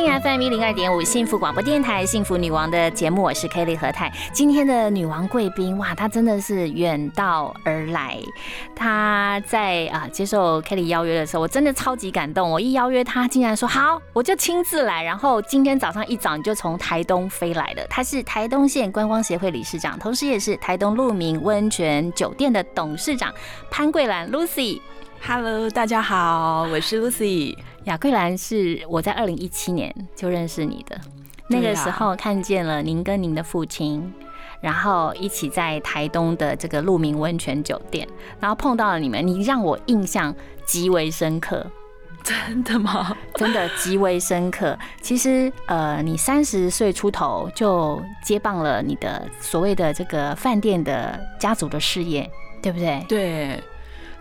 听 FM 一零二点五幸福广播电台幸福女王的节目，我是 Kelly 何太。今天的女王贵宾，哇，她真的是远道而来。她在啊接受 Kelly 邀约的时候，我真的超级感动。我一邀约她，竟然说好，我就亲自来。然后今天早上一早你就从台东飞来了。她是台东县观光协会理事长，同时也是台东鹿鸣温泉酒店的董事长潘桂兰 Lucy。Hello，大家好，我是 Lucy。雅桂兰是我在二零一七年就认识你的，那个时候看见了您跟您的父亲，然后一起在台东的这个鹿鸣温泉酒店，然后碰到了你们，你让我印象极为深刻，真的吗？真的极为深刻。其实，呃，你三十岁出头就接棒了你的所谓的这个饭店的家族的事业，对不对？对，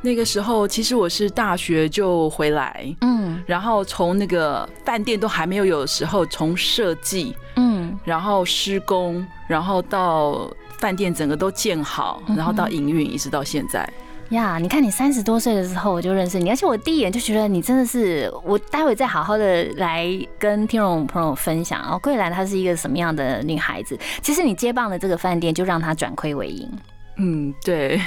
那个时候其实我是大学就回来，嗯然后从那个饭店都还没有有的时候，从设计，嗯然后施工，然后到饭店整个都建好，然后到营运，一直到现在。呀你看你三十多岁的时候我就认识你，而且我第一眼就觉得你真的是，我待会再好好的来跟听众朋友分享哦。桂兰她是一个什么样的女孩子？其实你接棒的这个饭店就让她转亏为盈，嗯，对，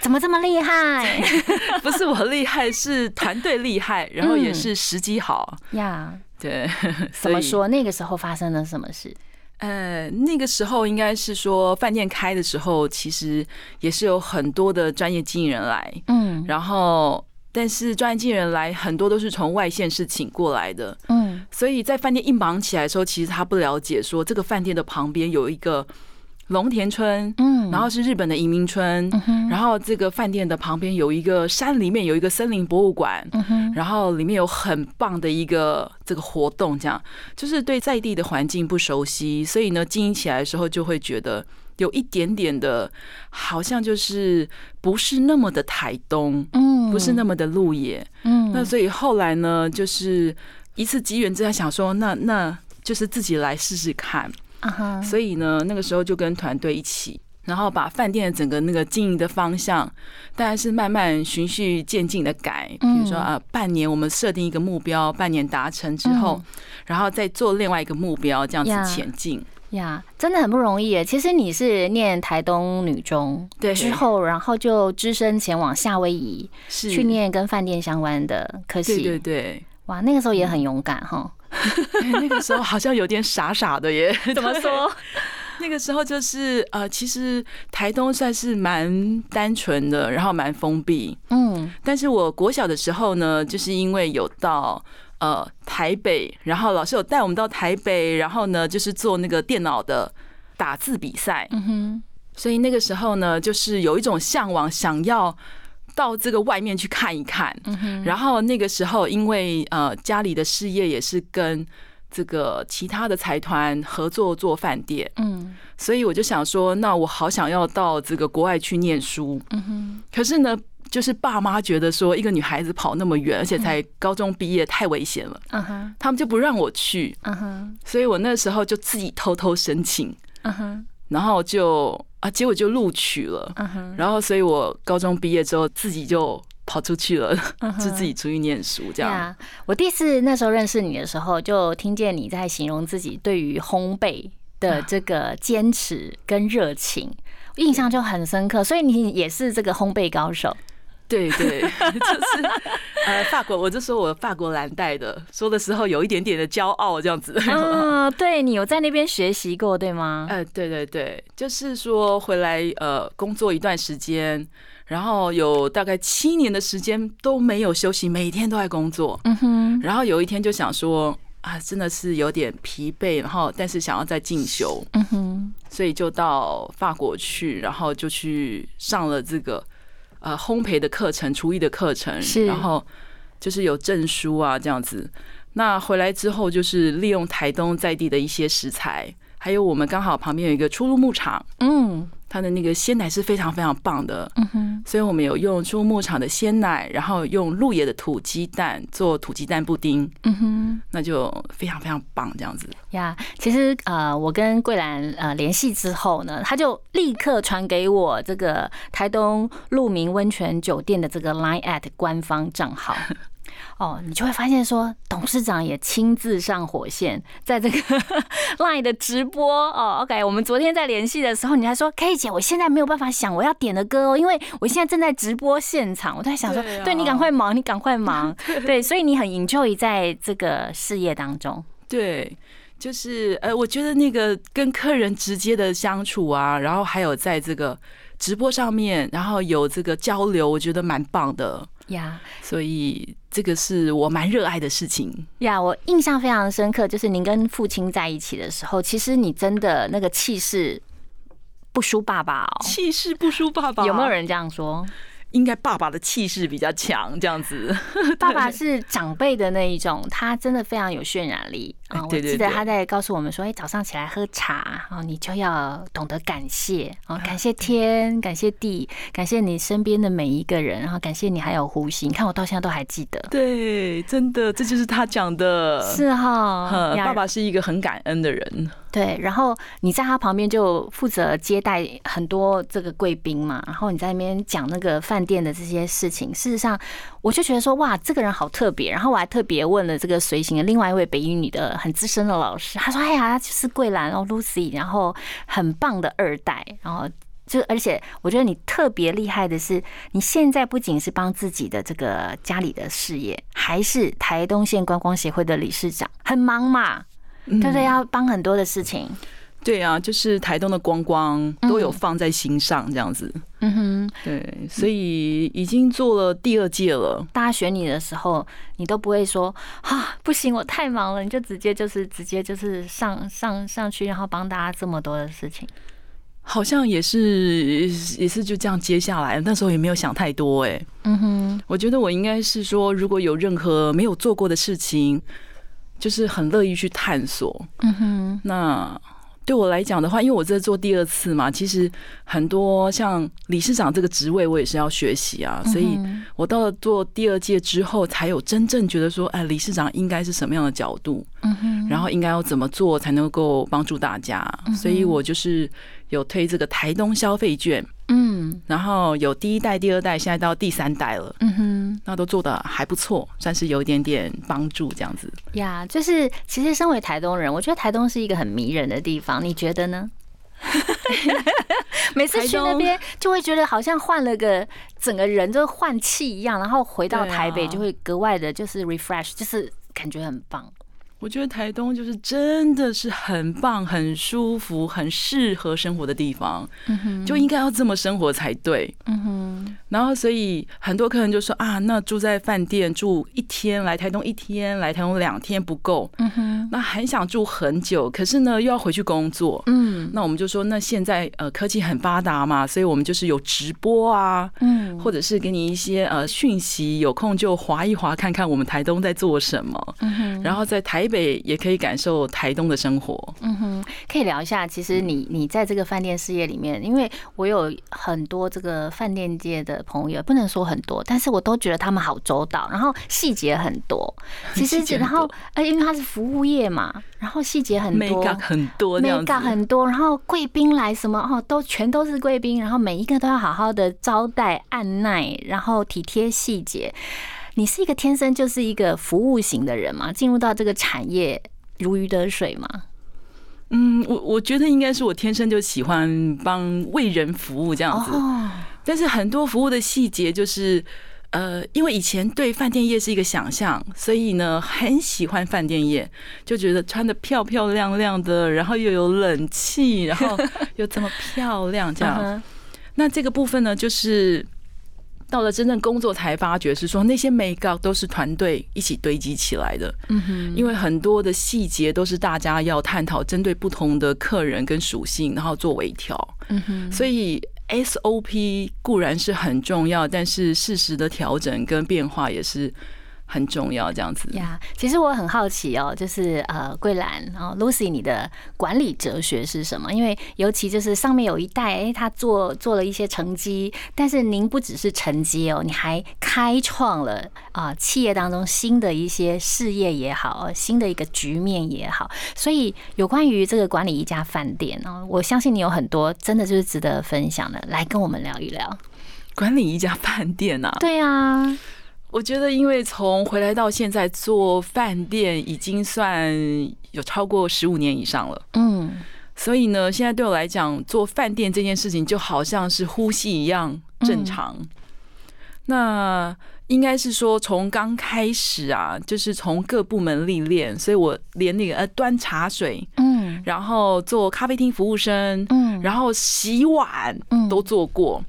怎么这么厉害 不是我厉害，是团队厉害，然后也是时机好。呀？对，怎么说？那个时候发生了什么事？呃，那个时候应该是说饭店开的时候，其实也是有很多的专业经纪人来，嗯然后但是专业经纪人来很多都是从外县市请过来的，嗯所以在饭店一忙起来的时候，其实他不了解说这个饭店的旁边有一个龙田村，嗯。然后是日本的移民村，嗯然后这个饭店的旁边有一个山里面有一个森林博物馆，嗯然后里面有很棒的一个这个活动，这样。就是对在地的环境不熟悉，所以呢经营起来的时候就会觉得有一点点的，好像就是不是那么的台东，嗯。不是那么的路野。嗯。那所以后来呢，就是一次机缘之下想说，那那就是自己来试试看。所以呢，那个时候就跟团队一起，然后把饭店的整个那个经营的方向，当然是慢慢循序渐进的改。比如说啊呃，半年我们设定一个目标，半年达成之后，然后再做另外一个目标，这样子前进。呀，真的很不容易耶。其实你是念台东女中，对之后然后就只身前往夏威夷是去念跟饭店相关的科系。对对对，哇，那个时候也很勇敢哈。哎那个时候好像有点傻傻的耶。怎么说？那个时候就是呃，其实台东算是蛮单纯的，然后蛮封闭。嗯但是我国小的时候呢，就是因为有到呃台北，然后老师有带我们到台北，然后呢就是做那个电脑的打字比赛，嗯哼所以那个时候呢，就是有一种向往，想要到这个外面去看一看。嗯然后那个时候，因为呃家里的事业也是跟这个其他的财团合作做饭店，嗯。所以我就想说，那我好想要到这个国外去念书。嗯哼。可是呢，就是爸妈觉得说，一个女孩子跑那么远，而且才高中毕业，太危险了，嗯哼。他们就不让我去。嗯哼。所以我那时候就自己偷偷申请，嗯哼然后就啊，结果就录取了。然后，所以我高中毕业之后，自己就跑出去了，就自己出去念书这样。呀，我第一次那时候认识你的时候，就听见你在形容自己对于烘焙的这个坚持跟热情，印象就很深刻。所以你也是这个烘焙高手。对对，就是呃，法国，我就说我法国蓝带的，说的时候有一点点的骄傲这样子。嗯，对你有在那边学习过，对吗？呃，对对对，就是说回来呃工作一段时间，然后有大概七年的时间都没有休息，每天都在工作。嗯哼，然后有一天就想说啊，真的是有点疲惫，然后但是想要再进修，嗯哼，所以就到法国去，然后就去上了这个呃烘焙的课程、厨艺的课程，然后就是有证书啊这样子。那回来之后，就是利用台东在地的一些食材，还有我们刚好旁边有一个出入牧场，嗯它的那个鲜奶是非常非常棒的，嗯哼，所以我们有用初入牧场的鲜奶，然后用鹿野的土鸡蛋做土鸡蛋布丁，嗯哼。那就非常非常棒，这样子。呀其实呃，我跟桂兰呃联系之后呢，他就立刻传给我这个台东鹿鸣温泉酒店的这个 Line at 官方账号。哦，你就会发现说，董事长也亲自上火线，在这个 Line 的直播哦。OK，我们昨天在联系的时候，你还说 K 姐，我现在没有办法想我要点的歌哦，因为我现在正在直播现场。我在想说，对你赶快忙，你赶快忙，对，所以你很 enjoy 在这个事业当中。对，就是呃，我觉得那个跟客人直接的相处啊，然后还有在这个直播上面，然后有这个交流，我觉得蛮棒的。呀所以这个是我蛮热爱的事情。呀，我印象非常深刻，就是您跟父亲在一起的时候，其实你真的那个气势不输爸爸哦。气势不输爸爸，有没有？人这样说？应该爸爸的气势比较强，这样子。爸爸是长辈的那一种，他真的非常有渲染力啊！我对对对记得他在告诉我们说：“哎，早上起来喝茶哦，你就要懂得感谢哦，感谢天，感谢地，感谢你身边的每一个人，然后感谢你还有呼吸。你看我到现在都还记得，对，真的，这就是他讲的。是哈嗯，呀爸爸是一个很感恩的人。对，然后你在他旁边就负责接待很多这个贵宾嘛，然后你在那边讲那个饭店的这些事情。事实上，我就觉得说，哇，这个人好特别。然后我还特别问了这个随行的另外一位北英女的很资深的老师，他说：“哎呀，他就是桂兰哦，Lucy，然后很棒的二代，然后。”就而且我觉得你特别厉害的是，你现在不仅是帮自己的这个家里的事业，还是台东县观光协会的理事长，很忙嘛，对不对？要帮很多的事情。对啊，就是台东的光光都有放在心上，这样子。嗯哼，对，所以已经做了第二届了。大家选你的时候，你都不会说啊，不行，我太忙了，你就直接就是直接就是上上上去，然后帮大家这么多的事情。好像也是也是就这样接下来，那时候也没有想太多哎、嗯哼，我觉得我应该是说，如果有任何没有做过的事情，就是很乐意去探索。嗯哼，那对我来讲的话，因为我这做第二次嘛，其实很多像理事长这个职位，我也是要学习啊，所以我到了做第二届之后，才有真正觉得说，哎，理事长应该是什么样的角度，然后应该要怎么做才能够帮助大家，所以我就是有推这个台东消费券，嗯然后有第一代、第二代，现在到第三代了。嗯哼，那都做的还不错，算是有一点点帮助这样子。呀，就是其实身为台东人，我觉得台东是一个很迷人的地方，你觉得呢？每次去那边就会觉得好像换了个整个人就换气一样，然后回到台北就会格外的就是 refresh，就是感觉很棒。我觉得台东就是真的是很棒、很舒服、很适合生活的地方，就应该要这么生活才对。嗯哼，然后，所以很多客人就说啊，那住在饭店住一天，来台东一天，来台东两天不够，嗯哼，那很想住很久，可是呢又要回去工作。嗯那我们就说，那现在呃科技很发达嘛，所以我们就是有直播啊，嗯，或者是给你一些呃讯息，有空就划一划，看看我们台东在做什么。嗯哼，然后在台北也可以感受台东的生活。嗯哼，可以聊一下。其实你你在这个饭店事业里面，因为我有很多这个饭店界的朋友，不能说很多，但是我都觉得他们好周到，然后细节很多。其实然后多呃，因为他是服务业嘛，然后细节很多很多这样 make up 子，很多，然后贵宾来什么哦，都全都是贵宾，然后每一个都要好好的招待、按耐，然后体贴细节。你是一个天生就是一个服务型的人嘛？进入到这个产业如鱼得水吗？嗯，我我觉得应该是我天生就喜欢帮为人服务这样子，哦，但是很多服务的细节就是。呃，因为以前对饭店业是一个想象，所以呢很喜欢饭店业，就觉得穿的漂漂亮亮的，然后又有冷气，然后又这么漂亮这样。嗯那这个部分呢，就是到了真正工作才发觉，是说那些 make up 都是团队一起堆积起来的，嗯哼，因为很多的细节都是大家要探讨，针对不同的客人跟属性，然后做微调。嗯哼，所以 SOP 固然是很重要，但是适时的调整跟变化也是很重要，这样子。呀其实我很好奇哦，就是呃，桂兰，然后 Lucy，你的管理哲学是什么？因为尤其就是上面有一代，哎，他做做了一些成绩，但是您不只是成绩哦，你还开创了啊、企业当中新的一些事业也好，新的一个局面也好。所以有关于这个管理一家饭店哦，我相信你有很多真的就是值得分享的，来跟我们聊一聊。管理一家饭店啊，对啊，我觉得因为从回来到现在做饭店已经算有超过十五年以上了。嗯所以呢，现在对我来讲，做饭店这件事情就好像是呼吸一样正常。那应该是说，从刚开始啊，就是从各部门历练，所以我连那个呃端茶水，嗯然后做咖啡厅服务生，嗯然后洗碗嗯都做过。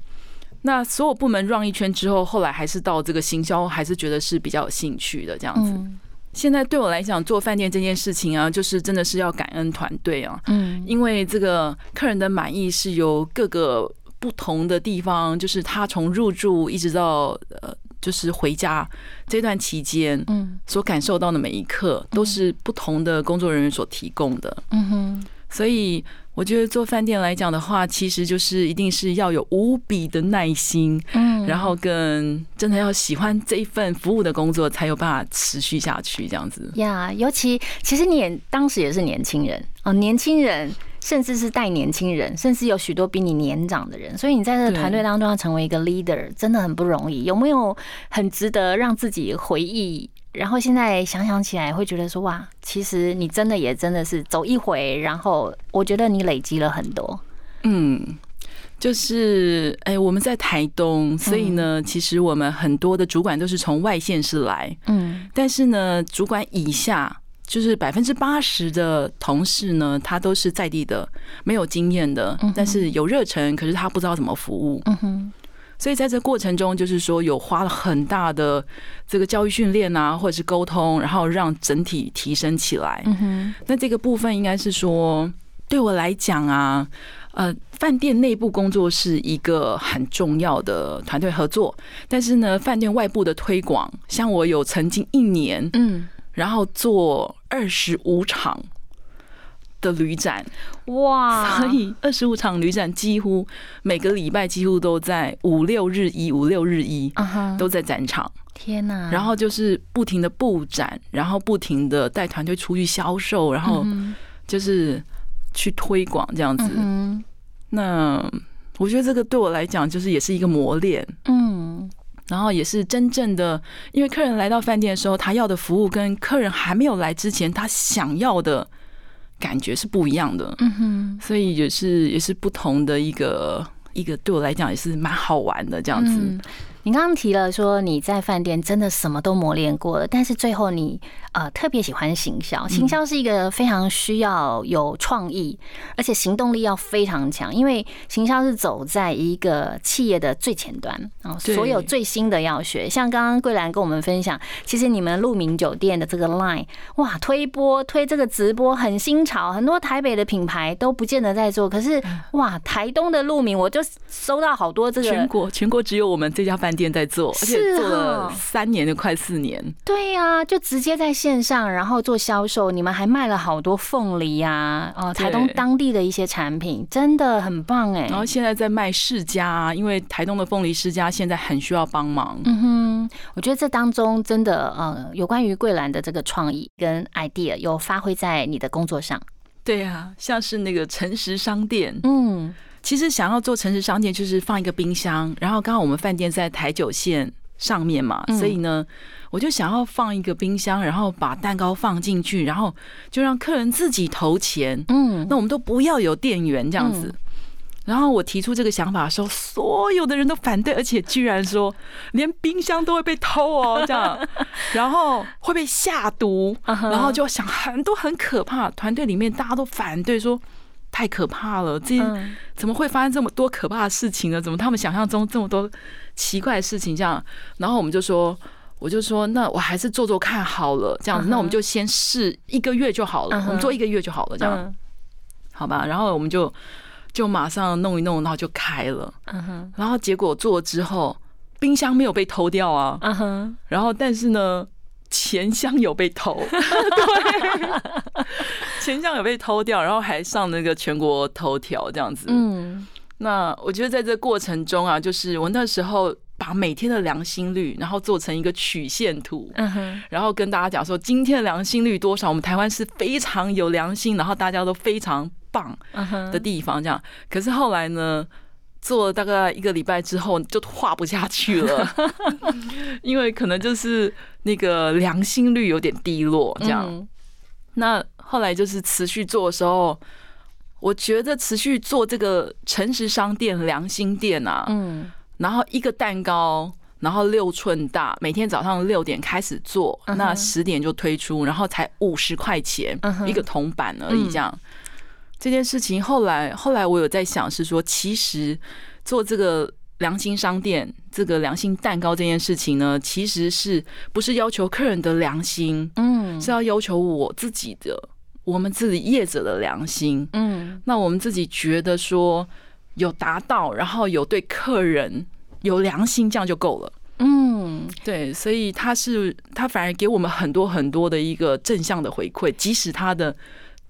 那所有部门 run 一圈之后，后来还是到这个行销，还是觉得是比较有兴趣的这样子。嗯现在对我来讲，做饭店这件事情啊，就是真的是要感恩团队啊，嗯因为这个客人的满意是由各个不同的地方，就是他从入住一直到呃，就是回家这段期间嗯所感受到的每一刻，都是不同的工作人员所提供的。嗯哼。所以我觉得做饭店来讲的话，其实就是一定是要有无比的耐心，嗯然后跟真的要喜欢这一份服务的工作，才有办法持续下去这样子。呀尤其其实你也当时也是年轻人哦，年轻人甚至是带年轻人，甚至有许多比你年长的人，所以你在这个团队当中要成为一个 leader，真的很不容易。有没有很值得让自己回忆？然后现在想想起来，会觉得说哇，其实你真的也真的是走一回，然后我觉得你累积了很多。嗯，就是哎、我们在台东，所以呢，其实我们很多的主管都是从外县市来，嗯但是呢，主管以下。就是百分之八十的同事呢，他都是在地的，没有经验的但是有热忱，可是他不知道怎么服务。嗯哼所以在这过程中，就是说有花了很大的这个教育训练啊，或者是沟通，然后让整体提升起来。嗯哼那这个部分应该是说，对我来讲啊，呃，饭店内部工作是一个很重要的团队合作，但是呢，饭店外部的推广，像我有曾经一年，嗯，然后做二十五场。的旅展，哇，所以二十五场旅展几乎每个礼拜几乎都在五六日一五六日一都在展场，天哪，然后就是不停的布展，然后不停的带团队出去销售，然后嗯就是去推广这样子。哼。那我觉得这个对我来讲，就是也是一个磨练，嗯。然后也是真正的，因为客人来到饭店的时候，他要的服务跟客人还没有来之前他想要的感觉是不一样的，嗯哼。所以也是也是不同的一个一个对我来讲也是蛮好玩的这样子。嗯你刚刚提了说你在饭店真的什么都磨练过了，但是最后你呃特别喜欢行销。行销是一个非常需要有创意，而且行动力要非常强，因为行销是走在一个企业的最前端啊，所有最新的要学。像刚刚桂兰跟我们分享，其实你们鹿鸣酒店的这个 line 哇推播推这个直播很新潮，很多台北的品牌都不见得在做，可是哇台东的鹿鸣我就收到好多这个全国全国只有我们这家饭店在做，而且是做了哦三年就快四年。对呀、就直接在线上，然后做销售。你们还卖了好多凤梨呀、哦，台东当地的一些产品，真的很棒哎。然后现在在卖世家、啊，因为台东的凤梨世家现在很需要帮忙。嗯哼，我觉得这当中真的呃，有关于桂兰的这个创意跟 idea 有发挥在你的工作上。对啊，像是那个诚实商店，嗯其实想要做诚实商店，就是放一个冰箱，然后刚好我们饭店在台九线上面嘛，嗯所以呢，我就想要放一个冰箱，然后把蛋糕放进去，然后就让客人自己投钱，嗯那我们都不要有店员这样子。嗯然后我提出这个想法的时候，所有的人都反对，而且居然说连冰箱都会被偷哦，这样，然后会被下毒，然后就想很多很可怕。团队里面大家都反对说。太可怕了！这嗯怎么会发生这么多可怕的事情呢？怎么他们想象中这么多奇怪的事情？这样，然后我们就说，我就说，那我还是做做看好了，这样子，那我们就先试一个月就好了，我们做一个月就好了，这样。嗯好吧，然后我们就就马上弄一弄，然后就开了。然后结果做了之后，冰箱没有被偷掉啊。然后但是呢，钱箱有被偷，对，钱箱有被偷掉，然后还上那个全国头条这样子。嗯那我觉得在这过程中啊，就是我那时候把每天的良心率，然后做成一个曲线图，嗯哼，然后跟大家讲说今天的良心率多少，我们台湾是非常有良心，然后大家都非常棒的地方，这样。可是后来呢，做了大概一个礼拜之后，就画不下去了，因为可能就是那个良心率有点低落，这样。嗯那后来就是持续做的时候，我觉得持续做这个诚实商店、良心店啊，嗯。然后一个蛋糕，然后六寸大，每天早上六点开始做，嗯那十点就推出，然后才五十块钱嗯一个铜板而已，这样。这件事情后来后来我有在想，是说其实做这个良心商店、这个良心蛋糕这件事情呢，其实是不是要求客人的良心，嗯是要要求我自己的，我们自己业者的良心。嗯那我们自己觉得说有达到，然后有对客人有良心，这样就够了。嗯，对，所以他是他反而给我们很多很多的一个正向的回馈，即使他的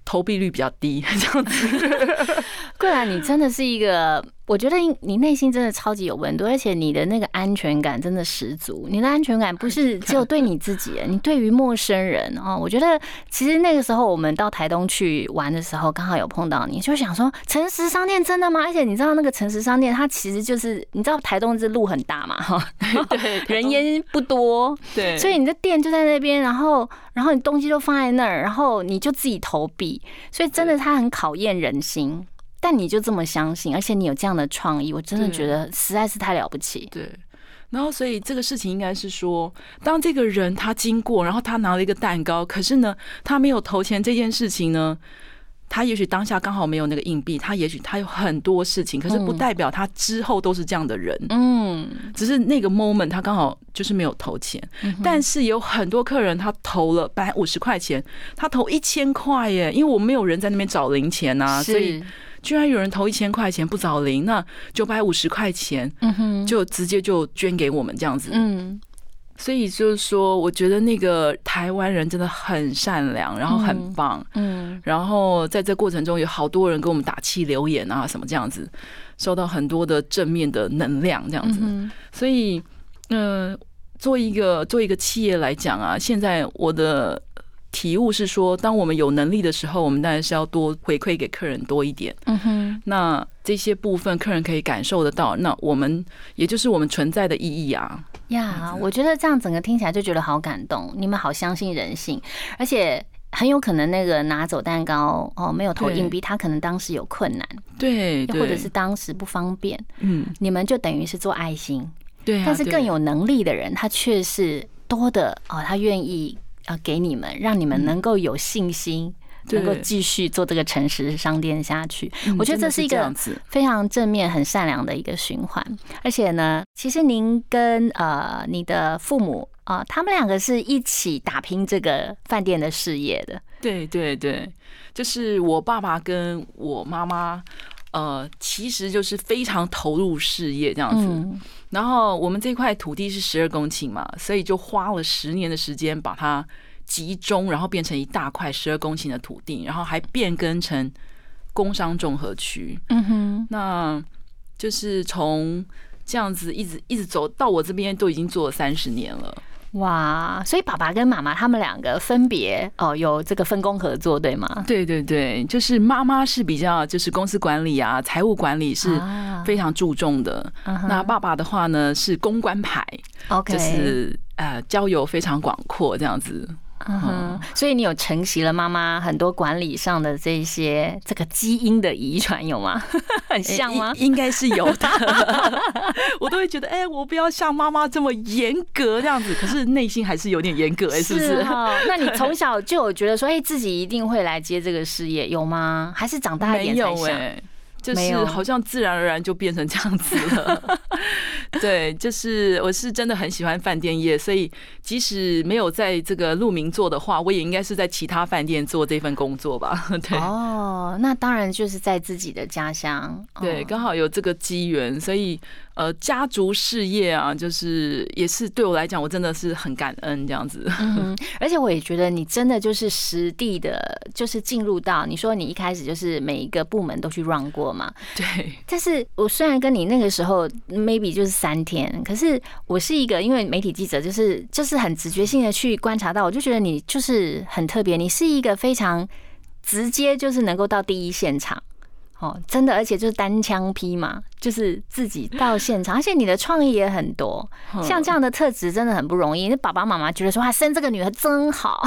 投币率比较低，这样子。桂兰，你真的是一个，我觉得你内心真的超级有温度，而且你的那个安全感真的十足。你的安全感不是 只有对你自己，你对于陌生人哦。我觉得其实那个时候我们到台东去玩的时候，刚好有碰到你，就想说诚实商店真的吗？而且你知道那个诚实商店，它其实就是你知道台东这路很大嘛，哈，对，人烟不多，对，所以你的店就在那边，然后然后你东西都放在那儿，然后你就自己投币，所以真的它很考验人心。但你就这么相信，而且你有这样的创意，我真的觉得实在是太了不起。对。然后，所以这个事情应该是说，当这个人他经过，然后他拿了一个蛋糕，可是呢，他没有投钱这件事情呢，他也许当下刚好没有那个硬币，他也许他有很多事情，可是不嗯代表他之后都是这样的人，嗯，只是那个 moment 他刚好就是没有投钱。嗯但是有很多客人他投了本来五十块钱，他投一千块耶，因为我没有人在那边找零钱啊，所以是，居然有人投一千块钱不找零，那九百五十块钱嗯哼，就直接就捐给我们这样子。嗯所以就是说，我觉得那个台湾人真的很善良，然后很棒。嗯然后在这过程中，有好多人给我们打气留言啊，什么这样子，收到很多的正面的能量，这样子。嗯所以，嗯、做一个做一个企业来讲啊，现在我的体悟是说，当我们有能力的时候，我们当然是要多回馈给客人多一点。嗯哼，那这些部分客人可以感受得到，那我们也就是我们存在的意义啊。呀，我觉得这样整个听起来就觉得好感动，你们好相信人性，而且。很有可能那个拿走蛋糕哦，没有投硬币，他可能当时有困难，对，对或者是当时不方便，嗯，你们就等于是做爱心，对啊。对但是更有能力的人，他却是多的哦，他愿意呃给你们，让你们能够有信心，嗯能够继续做这个诚实商店下去。我觉得这是一个。非常正面、很善良的一个循环。而且呢，其实您跟呃你的父母啊、他们两个是一起打拼这个饭店的事业的。对对对，就是我爸爸跟我妈妈，呃，其实就是非常投入事业这样子。嗯然后我们这块土地是十二公顷嘛，所以就花了十年的时间把它集中，然后变成一大块十二公顷的土地，然后还变更成工商综合区。嗯哼，那就是从这样子一直一直走到我这边，都已经做了三十年了。哇！所以爸爸跟妈妈他们两个分别哦有这个分工合作，对吗？对对对，就是妈妈是比较就是公司管理啊、财务管理是啊非常注重的。那爸爸的话呢是公关牌，OK，就是呃交友非常广阔这样子。嗯哼，所以你有承袭了妈妈很多管理上的这些这个基因的遗传，有吗？很像吗？应应该是有的，我都会觉得，哎、我不要像妈妈这么严格这样子，可是内心还是有点严格、哎，是不是？哈？那你从小就有觉得说，哎，自己一定会来接这个事业，有吗？还是长大一点才想？哎、就是好像自然而然就变成这样子了。对，就是我是真的很喜欢饭店业，所以即使没有在这个鹿鸣做的话，我也应该是在其他饭店做这份工作吧。对，哦，那当然就是在自己的家乡，对，哦刚好有这个机缘，所以呃，家族事业啊，就是也是对我来讲，我真的是很感恩这样子。嗯，而且我也觉得你真的就是实地的，就是进入到你说你一开始就是每一个部门都去 run 过嘛，对，但是我虽然跟你那个时候 maybe 就是三天，可是我是一个因为媒体记者，就是就是很直觉性的去观察到，我就觉得你就是很特别，你是一个非常直接就是能够到第一现场。哦，真的，而且就是单枪匹马，就是自己到现场，而且你的创意也很多，像这样的特质真的很不容易。那爸爸妈妈觉得说，哇，生这个女儿真好，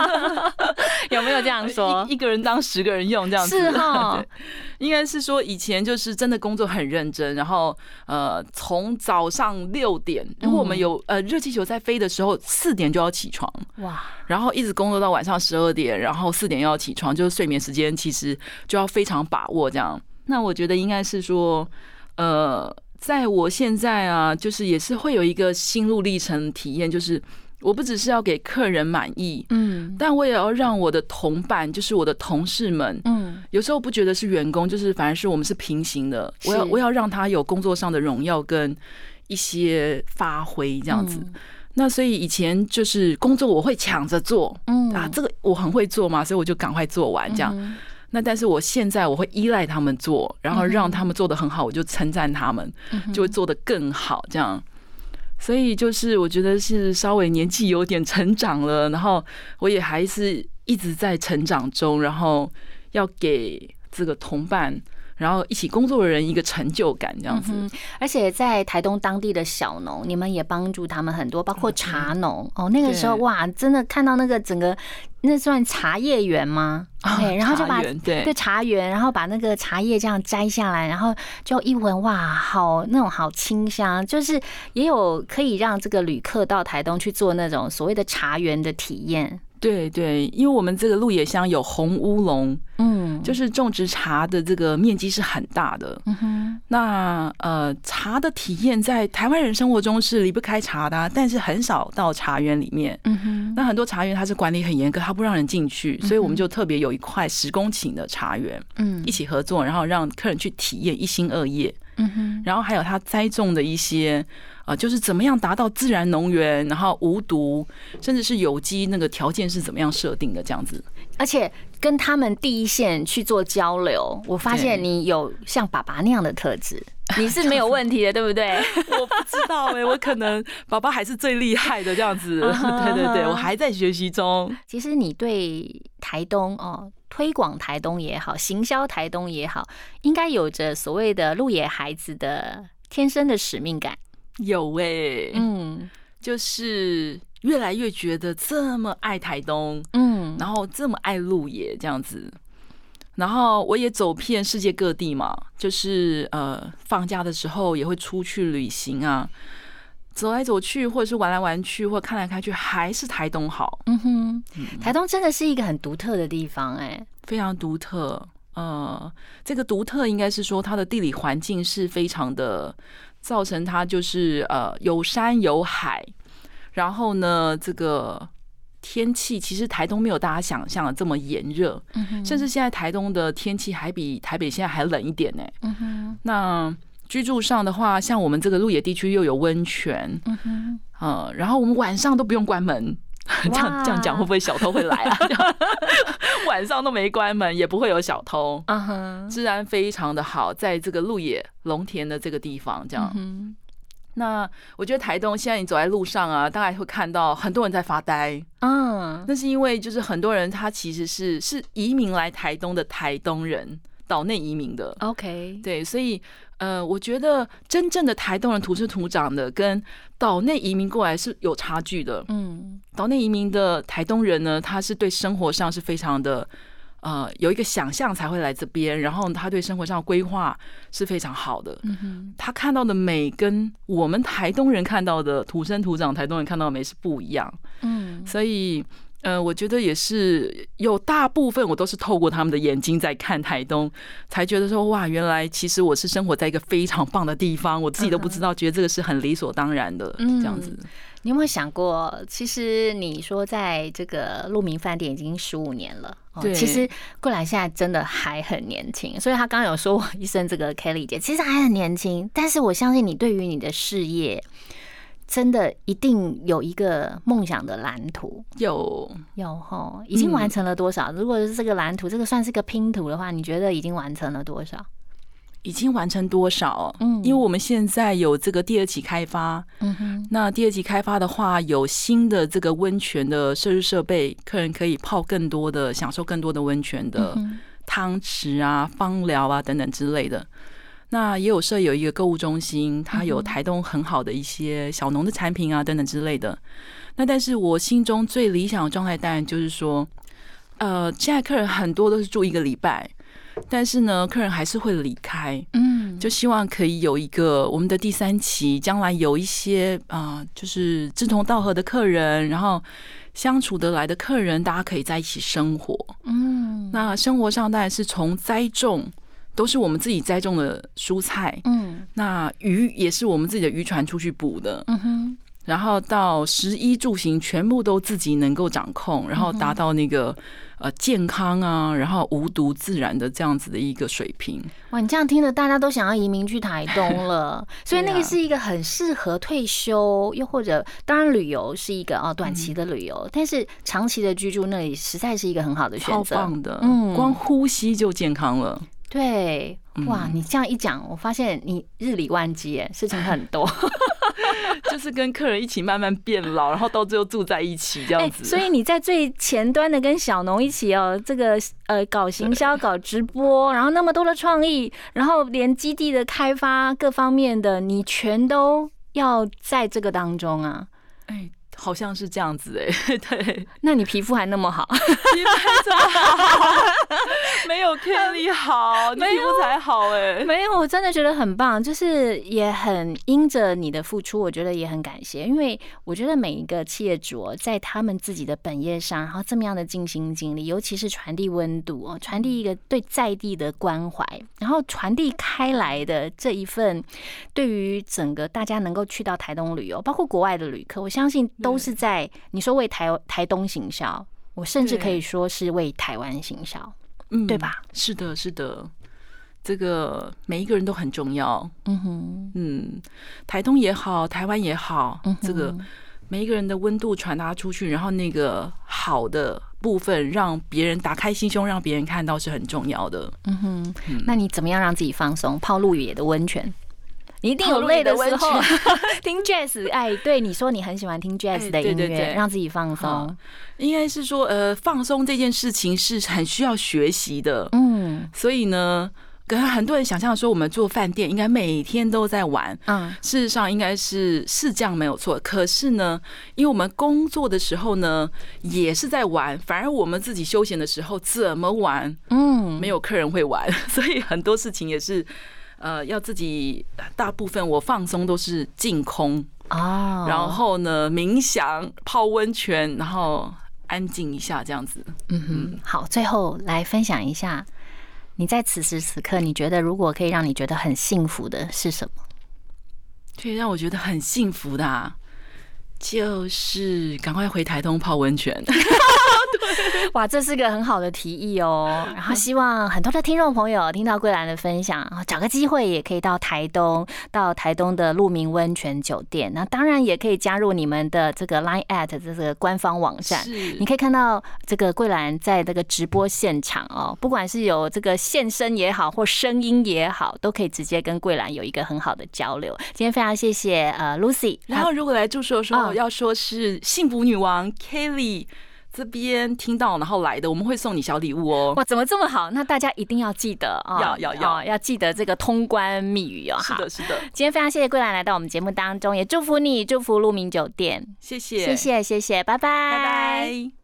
有没有这样说？一一个人当十个人用这样子，是哈。对。应该是说以前就是真的工作很认真，然后呃从早上六点，如果我们有呃热气球在飞的时候，四点就要起床，哇，然后一直工作到晚上十二点，然后四点又要起床，就是睡眠时间其实就要非常把握这样。那我觉得应该是说，呃，在我现在啊，就是也是会有一个心路历程体验，就是我不只是要给客人满意，嗯但我也要让我的同伴，就是我的同事们，嗯有时候不觉得是员工，就是反而是我们是平行的。我要我要让他有工作上的荣耀跟一些发挥这样子。那所以以前就是工作我会抢着做，嗯啊，这个我很会做嘛，所以我就赶快做完这样。嗯那但是我现在我会依赖他们做，然后让他们做的很好，我就称赞他们，嗯就会做的更好这样。所以就是我觉得是稍微年纪有点成长了，然后我也还是一直在成长中，然后要给这个同伴，然后一起工作的人一个成就感这样子。嗯，而且在台东当地的小农，你们也帮助他们很多，包括茶农哦。那个时候哇，真的看到那个整个那算茶叶园吗？OK，然后就把茶园对对茶园，然后把那个茶叶这样摘下来，然后就一闻哇，好那种好清香，就是也有可以让这个旅客到台东去做那种所谓的茶园的体验。对对，因为我们这个鹿野乡有红乌龙，嗯，就是种植茶的这个面积是很大的。嗯哼，那呃，茶的体验在台湾人生活中是离不开茶的啊、但是很少到茶园里面。嗯哼，那很多茶园它是管理很严格，它不让人进去，所以我们就特别有一块十公顷的茶园，嗯一起合作，然后让客人去体验一心二业，嗯哼，然后还有他栽种的一些呃，就是怎么样达到自然能源，然后无毒，甚至是有机，那个条件是怎么样设定的，这样子。而且跟他们第一线去做交流，我发现你有像爸爸那样的特质，你是没有问题的，对不对？我不知道哎、我可能爸爸还是最厉害的这样子。对对对，我还在学习中。其实你对台东哦，推广台东也好，行销台东也好，应该有着所谓的路野孩子的天生的使命感。有哎、嗯。就是越来越觉得这么爱台东，嗯，然后这么爱鹿野这样子。然后我也走遍世界各地嘛，就是呃放假的时候也会出去旅行啊，走来走去，或者是玩来玩去，或看来看去，还是台东好，嗯哼，台东真的是一个很独特的地方哎、非常独特。呃，这个独特应该是说它的地理环境是非常的，造成它就是呃有山有海，然后呢这个。天气其实台东没有大家想象的这么炎热，嗯哼，甚至现在台东的天气还比台北现在还冷一点呢。嗯哼，那居住上的话，像我们这个鹿野地区又有温泉，嗯哼，呃，然后我们晚上都不用关门。这样这样讲会不会小偷会来啊？这样晚上都没关门，也不会有小偷，嗯哼，治安非常的好，在这个鹿野龙田的这个地方，这样。嗯那我觉得台东现在你走在路上啊，大概会看到很多人在发呆，嗯，那是因为就是很多人他其实是是移民来台东的台东人，岛内移民的，OK，对，所以呃，我觉得真正的台东人土生土长的，跟岛内移民过来是有差距的。嗯岛内移民的台东人呢，他是对生活上是非常的呃有一个想象才会来这边，然后他对生活上的规划是非常好的。嗯哼，他看到的美跟我们台东人看到的土生土长台东人看到的美是不一样，嗯所以呃，我觉得也是有大部分我都是透过他们的眼睛在看台东，才觉得说哇，原来其实我是生活在一个非常棒的地方，我自己都不知道，觉得这个是很理所当然的这样子。你有没有想过，其实你说在这个鹿鸣饭店已经十五年了，对，其实桂兰现在真的还很年轻，所以他刚刚有说我一生这个 Kelly 姐，其实还很年轻，但是我相信你对于你的事业。真的一定有一个梦想的蓝图，有有哈，已经完成了多少？如果是这个蓝图，这个算是个拼图的话，你觉得已经完成了多少？已经完成多少？嗯，因为我们现在有这个第二期开发，嗯哼，那第二期开发的话，有新的这个温泉的设施设备，客人可以泡更多的，享受更多的温泉的汤池啊、芳疗啊等等之类的。那也有设有一个购物中心，它有台东很好的一些小农的产品啊，等等之类的。那但是我心中最理想的状态，当然就是说，呃，现在客人很多都是住一个礼拜，但是呢，客人还是会离开。嗯，就希望可以有一个我们的第三期，将来有一些啊，就是志同道合的客人，然后相处得来的客人，大家可以在一起生活。嗯，那生活上当然是从栽种。都是我们自己栽种的蔬菜，嗯，那鱼也是我们自己的渔船出去捕的，嗯哼，然后到食衣住行全部都自己能够掌控，然后达到那个呃健康啊，然后无毒自然的这样子的一个水平。哇，你这样听着，大家都想要移民去台东了，所以那个是一个很适合退休，又或者当然旅游是一个啊短期的旅游，但是长期的居住那里实在是一个很好的选择，棒的，嗯，光呼吸就健康了。对，哇！你这样一讲，我发现你日理万机，哎，事情很多，就是跟客人一起慢慢变老，然后到最后住在一起这样子。所以你在最前端的跟小农一起哦，这个呃搞行销、搞直播，然后那么多的创意，然后连基地的开发各方面的，你全都要在这个当中啊。哎。好像是这样子哎，对，那你皮肤还那么好，皮肤这么好，没有 Kelly 好，你皮肤才好哎，没有，我真的觉得很棒，就是也很因着你的付出，我觉得也很感谢，因为我觉得每一个企业主在他们自己的本业上，然后这么样的尽心尽力，尤其是传递温度哦，传递一个对在地的关怀，然后传递开来的这一份，对于整个大家能够去到台东旅游，包括国外的旅客，我相信都。都是在你说为台台东行销，我甚至可以说是为台湾行销，嗯，对吧？是的，是的，这个每一个人都很重要。嗯哼，嗯，台东也好，台湾也好，这个每一个人的温度传达出去，然后那个好的部分让别人打开心胸，让别人看到是很重要的。嗯哼，那你怎么样让自己放松？泡鹿野的温泉。你一定有累的时候，听 jazz，哎，对，你说你很喜欢听 jazz 的音乐，让自己放松。应该是说，呃，放松这件事情是很需要学习的，嗯，所以呢，可能很多人想象说，我们做饭店应该每天都在玩，嗯，事实上应该是是这样没有错。可是呢，因为我们工作的时候呢，也是在玩，反而我们自己休闲的时候怎么玩，嗯，没有客人会玩，所以很多事情也是。呃，要自己大部分我放松都是净空哦，然后呢冥想、泡温泉，然后安静一下这样子。嗯哼，好，最后来分享一下，你在此时此刻，你觉得如果可以让你觉得很幸福的是什么？可以让我觉得很幸福的，就是赶快回台东泡温泉。哇，这是个很好的提议哦。然后希望很多的听众朋友听到桂兰的分享，找个机会也可以到台东，到台东的鹿鸣温泉酒店。那当然也可以加入你们的这个 Line at 这个官方网站，你可以看到这个桂兰在这个直播现场哦，不管是有这个现身也好，或声音也好，都可以直接跟桂兰有一个很好的交流。今天非常谢谢呃 Lucy。然后如果来住宿的时候要说是幸福女王 Kelly。这边听到然后来的，我们会送你小礼物哦。哇，怎么这么好？那大家一定要记得啊，要要要要记得这个通关密语哦。是的，是的。今天非常谢谢桂兰来到我们节目当中，也祝福你，祝福鹿鸣酒店。谢谢，谢谢，谢谢，拜拜，拜拜。